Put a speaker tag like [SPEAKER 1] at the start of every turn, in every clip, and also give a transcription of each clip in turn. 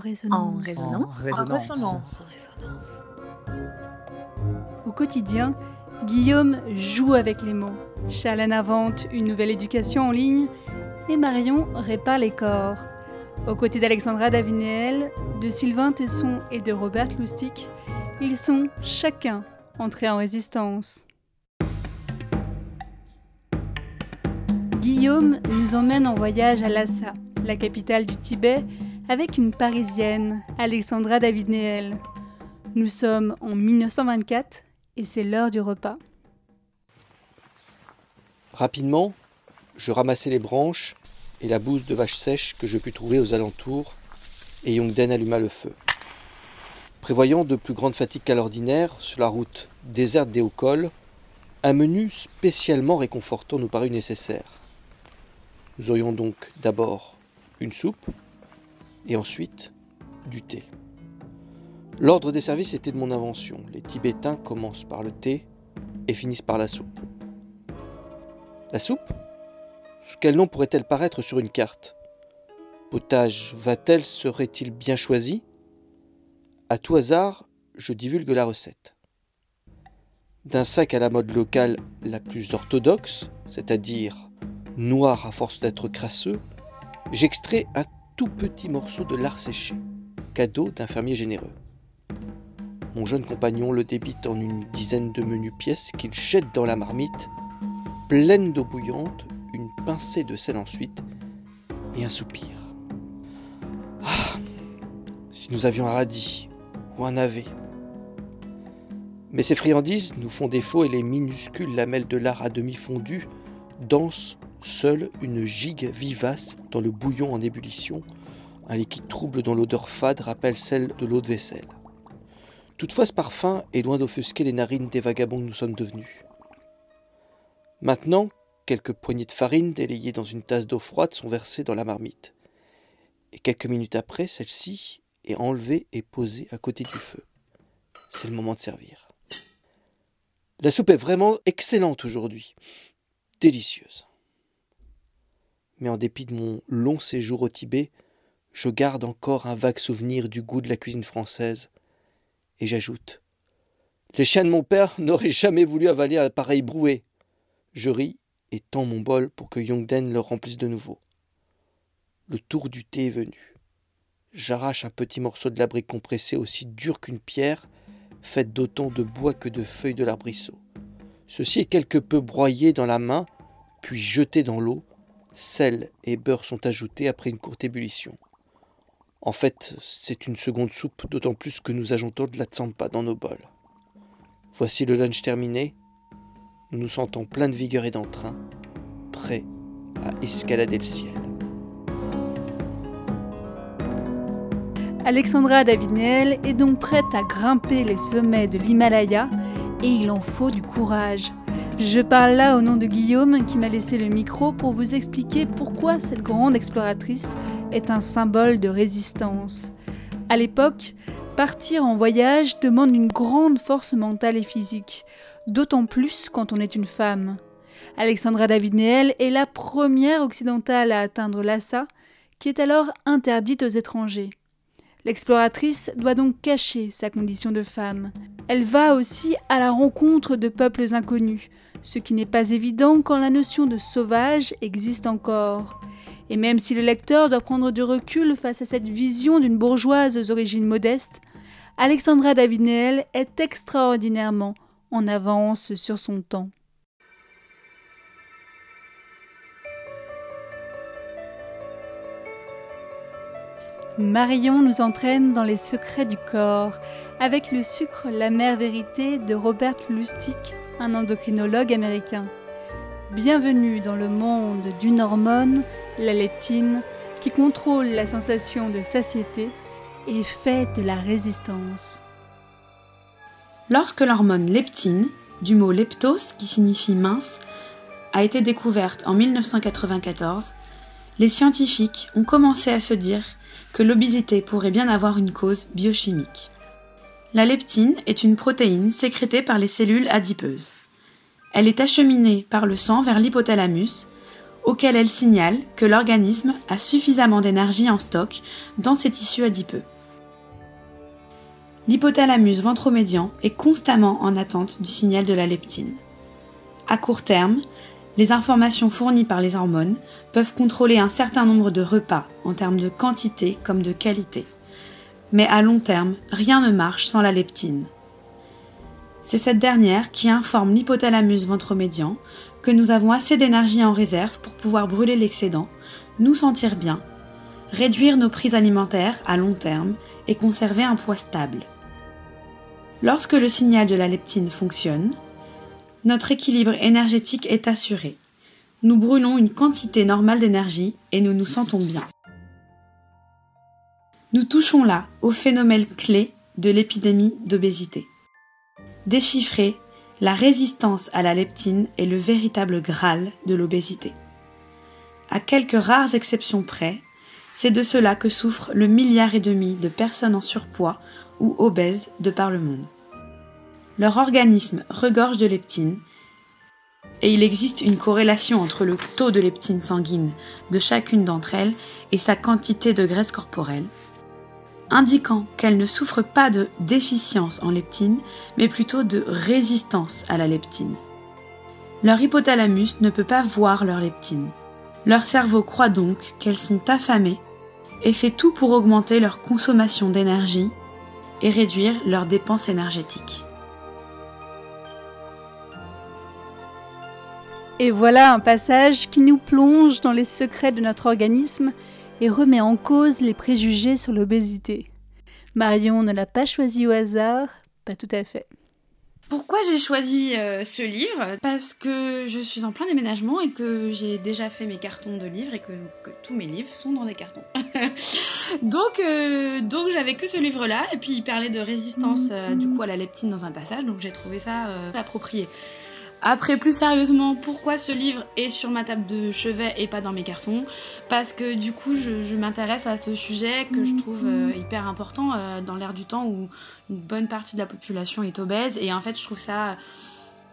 [SPEAKER 1] résonance.
[SPEAKER 2] En résonance.
[SPEAKER 1] Au quotidien, Guillaume joue avec les mots. Charlène invente une nouvelle éducation en ligne et Marion répare les corps. Aux côtés d'Alexandra Davinéel, de Sylvain Tesson et de Robert Lustig, ils sont chacun entrés en résistance. Guillaume nous emmène en voyage à Lhasa, la capitale du Tibet, avec une Parisienne, Alexandra David-Néel. Nous sommes en 1924 et c'est l'heure du repas.
[SPEAKER 3] Rapidement, je ramassai les branches et la bouse de vache sèche que je pus trouver aux alentours, et Yongden alluma le feu. Prévoyant de plus grandes fatigues qu'à l'ordinaire sur la route déserte des hauts cols, un menu spécialement réconfortant nous parut nécessaire. Nous aurions donc d'abord une soupe et ensuite du thé. L'ordre des services était de mon invention. Les Tibétains commencent par le thé et finissent par la soupe. La soupe? Sous quel nom pourrait-elle paraître sur une carte? Potage va-t-elle serait-il bien choisi? À tout hasard, je divulgue la recette. D'un sac à la mode locale la plus orthodoxe, c'est-à-dire noir à force d'être crasseux, j'extrais un tout petit morceau de lard séché, cadeau d'un fermier généreux. Mon jeune compagnon le débite en une dizaine de menus pièces qu'il jette dans la marmite, pleine d'eau bouillante, une pincée de sel ensuite, et un soupir. Ah Si nous avions un radis ou un navet Mais ces friandises nous font défaut et les minuscules lamelles de lard à demi fondues dansent Seule une gigue vivace dans le bouillon en ébullition, un liquide trouble dont l'odeur fade rappelle celle de l'eau de vaisselle. Toutefois, ce parfum est loin d'offusquer les narines des vagabonds que nous sommes devenus. Maintenant, quelques poignées de farine délayées dans une tasse d'eau froide sont versées dans la marmite. Et quelques minutes après, celle-ci est enlevée et posée à côté du feu. C'est le moment de servir. La soupe est vraiment excellente aujourd'hui. Délicieuse mais en dépit de mon long séjour au Tibet, je garde encore un vague souvenir du goût de la cuisine française. Et j'ajoute Les chiens de mon père n'auraient jamais voulu avaler un pareil brouet. Je ris et tends mon bol pour que Yongden le remplisse de nouveau. Le tour du thé est venu. J'arrache un petit morceau de la brique compressée aussi dur qu'une pierre, faite d'autant de bois que de feuilles de l'arbrisseau. Ceci est quelque peu broyé dans la main, puis jeté dans l'eau, sel et beurre sont ajoutés après une courte ébullition. En fait, c'est une seconde soupe, d'autant plus que nous ajoutons de la tsampa dans nos bols. Voici le lunch terminé. Nous nous sentons plein de vigueur et d'entrain, prêts à escalader le ciel.
[SPEAKER 1] Alexandra David-Néel est donc prête à grimper les sommets de l'Himalaya et il en faut du courage. Je parle là au nom de Guillaume qui m'a laissé le micro pour vous expliquer pourquoi cette grande exploratrice est un symbole de résistance. À l'époque, partir en voyage demande une grande force mentale et physique, d'autant plus quand on est une femme. Alexandra David-Néel est la première occidentale à atteindre Lhasa, qui est alors interdite aux étrangers. L'exploratrice doit donc cacher sa condition de femme. Elle va aussi à la rencontre de peuples inconnus, ce qui n'est pas évident quand la notion de sauvage existe encore. Et même si le lecteur doit prendre du recul face à cette vision d'une bourgeoise aux origines modestes, Alexandra David-Néel est extraordinairement en avance sur son temps. Marion nous entraîne dans les secrets du corps avec le sucre La mère vérité de Robert Lustig, un endocrinologue américain. Bienvenue dans le monde d'une hormone, la leptine, qui contrôle la sensation de satiété et fait de la résistance.
[SPEAKER 4] Lorsque l'hormone leptine, du mot leptos qui signifie mince, a été découverte en 1994, les scientifiques ont commencé à se dire que l'obésité pourrait bien avoir une cause biochimique. La leptine est une protéine sécrétée par les cellules adipeuses. Elle est acheminée par le sang vers l'hypothalamus, auquel elle signale que l'organisme a suffisamment d'énergie en stock dans ses tissus adipeux. L'hypothalamus ventromédian est constamment en attente du signal de la leptine. À court terme, les informations fournies par les hormones peuvent contrôler un certain nombre de repas en termes de quantité comme de qualité. Mais à long terme, rien ne marche sans la leptine. C'est cette dernière qui informe l'hypothalamus ventromédian que nous avons assez d'énergie en réserve pour pouvoir brûler l'excédent, nous sentir bien, réduire nos prises alimentaires à long terme et conserver un poids stable. Lorsque le signal de la leptine fonctionne, notre équilibre énergétique est assuré. Nous brûlons une quantité normale d'énergie et nous nous sentons bien. Nous touchons là au phénomène clé de l'épidémie d'obésité. Déchiffrer la résistance à la leptine est le véritable Graal de l'obésité. À quelques rares exceptions près, c'est de cela que souffre le milliard et demi de personnes en surpoids ou obèses de par le monde. Leur organisme regorge de leptine et il existe une corrélation entre le taux de leptine sanguine de chacune d'entre elles et sa quantité de graisse corporelle, indiquant qu'elles ne souffrent pas de déficience en leptine, mais plutôt de résistance à la leptine. Leur hypothalamus ne peut pas voir leur leptine. Leur cerveau croit donc qu'elles sont affamées et fait tout pour augmenter leur consommation d'énergie et réduire leurs dépenses énergétiques.
[SPEAKER 1] Et voilà un passage qui nous plonge dans les secrets de notre organisme et remet en cause les préjugés sur l'obésité. Marion ne l'a pas choisi au hasard, pas tout à fait.
[SPEAKER 4] Pourquoi j'ai choisi euh, ce livre? Parce que je suis en plein déménagement et que j'ai déjà fait mes cartons de livres et que, tous mes livres sont dans des cartons. donc euh, donc j'avais que ce livre-là et puis il parlait de résistance euh, du coup à la leptine dans un passage, donc j'ai trouvé ça approprié. Après, plus sérieusement, pourquoi ce livre est sur ma table de chevet et pas dans mes cartons? Parce que du coup, je, m'intéresse à ce sujet que je trouve euh, hyper important euh, dans l'ère du temps où une bonne partie de la population est obèse. Et en fait, je trouve ça,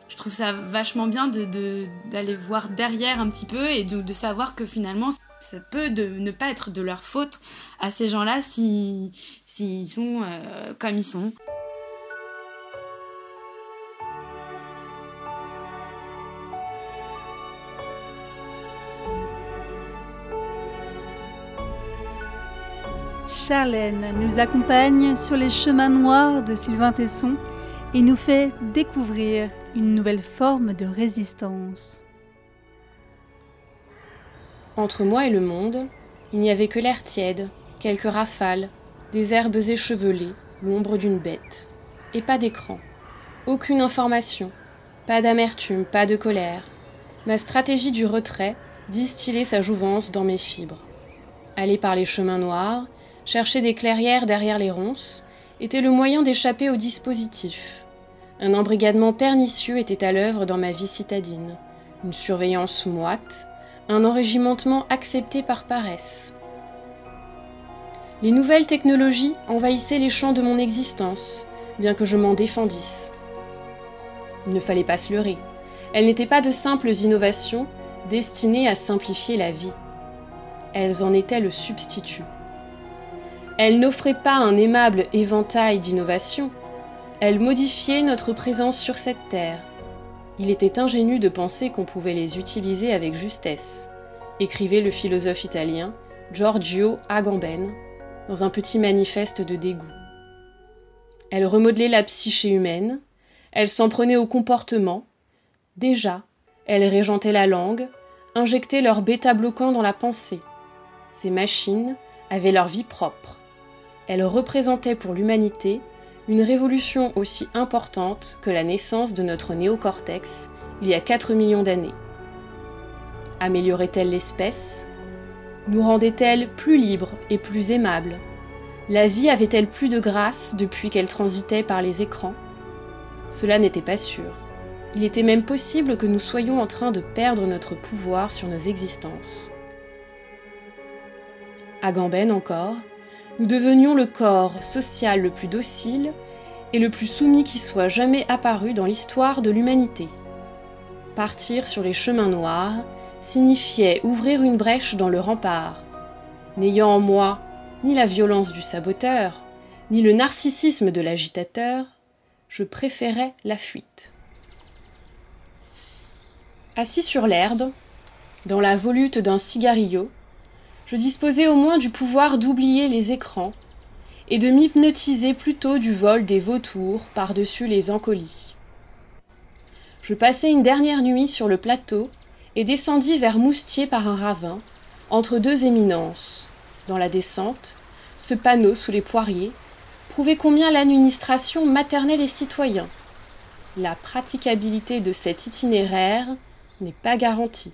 [SPEAKER 4] je trouve ça vachement bien d'aller voir derrière un petit peu et de, savoir que finalement, ça peut ne pas être de leur faute à ces gens-là s'ils si, sont euh, comme ils sont.
[SPEAKER 1] Charlène nous accompagne sur les chemins noirs de Sylvain Tesson et nous fait découvrir une nouvelle forme de résistance.
[SPEAKER 5] Entre moi et le monde, il n'y avait que l'air tiède, quelques rafales, des herbes échevelées, l'ombre d'une bête. Et pas d'écran. Aucune information. Pas d'amertume, pas de colère. Ma stratégie du retrait distillait sa jouvence dans mes fibres. Aller par les chemins noirs, chercher des clairières derrière les ronces, était le moyen d'échapper au dispositif. Un embrigadement pernicieux était à l'œuvre dans ma vie citadine, une surveillance moite, un enrégimentement accepté par paresse. Les nouvelles technologies envahissaient les champs de mon existence, bien que je m'en défendisse. Il ne fallait pas se leurrer. Elles n'étaient pas de simples innovations destinées à simplifier la vie. Elles en étaient le substitut. Elle n'offrait pas un aimable éventail d'innovations, elle modifiait notre présence sur cette terre. Il était ingénu de penser qu'on pouvait les utiliser avec justesse, écrivait le philosophe italien Giorgio Agamben dans un petit manifeste de dégoût. Elle remodelait la psyché humaine, elle s'en prenait au comportement. Déjà, elle régentait la langue, injectait leur bêta-bloquant dans la pensée. Ces machines avaient leur vie propre elle représentait pour l'humanité une révolution aussi importante que la naissance de notre néocortex il y a 4 millions d'années. Améliorait-elle l'espèce? Nous rendait-elle plus libres et plus aimables La vie avait-elle plus de grâce depuis qu'elle transitait par les écrans? Cela n'était pas sûr. Il était même possible que nous soyons en train de perdre notre pouvoir sur nos existences. Agamben encore, nous devenions le corps social le plus docile et le plus soumis qui soit jamais apparu dans l'histoire de l'humanité. Partir sur les chemins noirs, signifiait ouvrir une brèche dans le rempart. N'ayant en moi ni la violence du saboteur, ni le narcissisme de l'agitateur, je préférais la fuite. Assis sur l'herbe, dans la volute d'un cigarillo, je disposais au moins du pouvoir d'oublier les écrans et de m'hypnotiser plutôt du vol des vautours par-dessus les encolis. Je passai une dernière nuit sur le plateau et descendis vers Moustier par un ravin, entre deux éminences. Dans la descente, ce panneau sous les poiriers prouvait combien l'administration maternelle les citoyens. La praticabilité de cet itinéraire n'est pas garantie.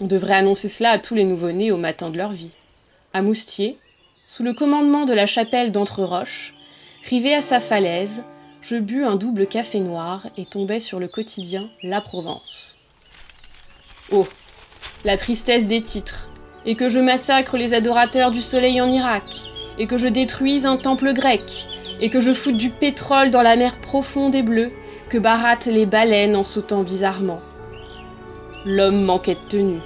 [SPEAKER 5] On devrait annoncer cela à tous les nouveau-nés au matin de leur vie. À Moustier, sous le commandement de la chapelle d'Entre-Roches, rivé à sa falaise, je bus un double café noir et tombais sur le quotidien La Provence. Oh, la tristesse des titres, et que je massacre les adorateurs du soleil en Irak, et que je détruise un temple grec, et que je foute du pétrole dans la mer profonde et bleue, que barattent les baleines en sautant bizarrement. L'homme manquait de tenue.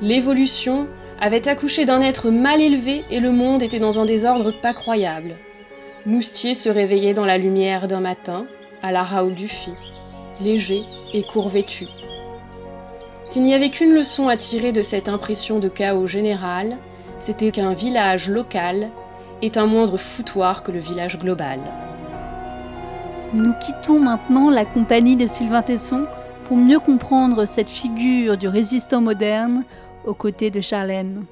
[SPEAKER 5] L'évolution avait accouché d'un être mal élevé et le monde était dans un désordre pas croyable. Moustier se réveillait dans la lumière d'un matin, à la Raoul Dufy, léger et court vêtu. S'il n'y avait qu'une leçon à tirer de cette impression de chaos général, c'était qu'un village local est un moindre foutoir que le village global.
[SPEAKER 1] Nous quittons maintenant la compagnie de Sylvain Tesson pour mieux comprendre cette figure du résistant moderne aux côtés de Charlène.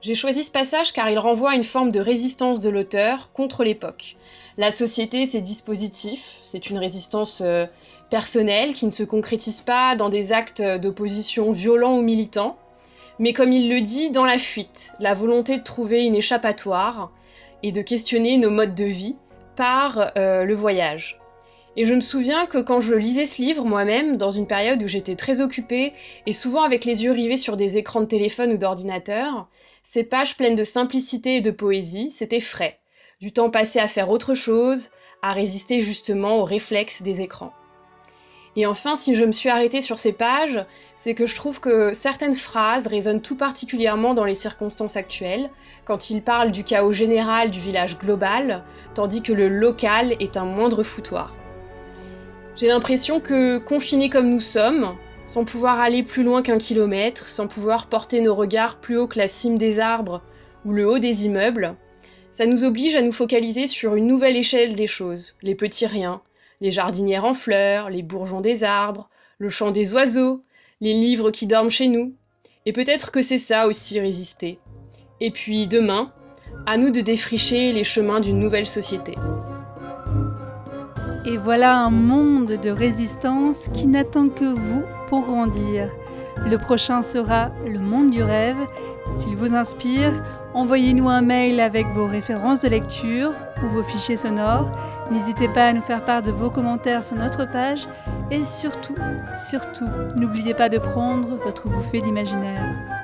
[SPEAKER 5] J'ai choisi ce passage car il renvoie à une forme de résistance de l'auteur contre l'époque. La société, c'est dispositif, c'est une résistance euh, personnelle qui ne se concrétise pas dans des actes d'opposition violents ou militants, mais comme il le dit, dans la fuite, la volonté de trouver une échappatoire et de questionner nos modes de vie par euh, le voyage. Et je me souviens que quand je lisais ce livre moi-même, dans une période où j'étais très occupée et souvent avec les yeux rivés sur des écrans de téléphone ou d'ordinateur, ces pages pleines de simplicité et de poésie, c'était frais. Du temps passé à faire autre chose, à résister justement aux réflexes des écrans. Et enfin, si je me suis arrêtée sur ces pages, c'est que je trouve que certaines phrases résonnent tout particulièrement dans les circonstances actuelles, quand il parle du chaos général du village global, tandis que le local est un moindre foutoir. J'ai l'impression que, confinés comme nous sommes, sans pouvoir aller plus loin qu'un kilomètre, sans pouvoir porter nos regards plus haut que la cime des arbres ou le haut des immeubles, ça nous oblige à nous focaliser sur une nouvelle échelle des choses, les petits riens, les jardinières en fleurs, les bourgeons des arbres, le chant des oiseaux, les livres qui dorment chez nous. Et peut-être que c'est ça aussi résister. Et puis demain, à nous de défricher les chemins d'une nouvelle société.
[SPEAKER 1] Et voilà un monde de résistance qui n'attend que vous pour grandir. Le prochain sera le monde du rêve. S'il vous inspire, envoyez-nous un mail avec vos références de lecture ou vos fichiers sonores. N'hésitez pas à nous faire part de vos commentaires sur notre page et surtout, surtout, n'oubliez pas de prendre votre bouffée d'imaginaire.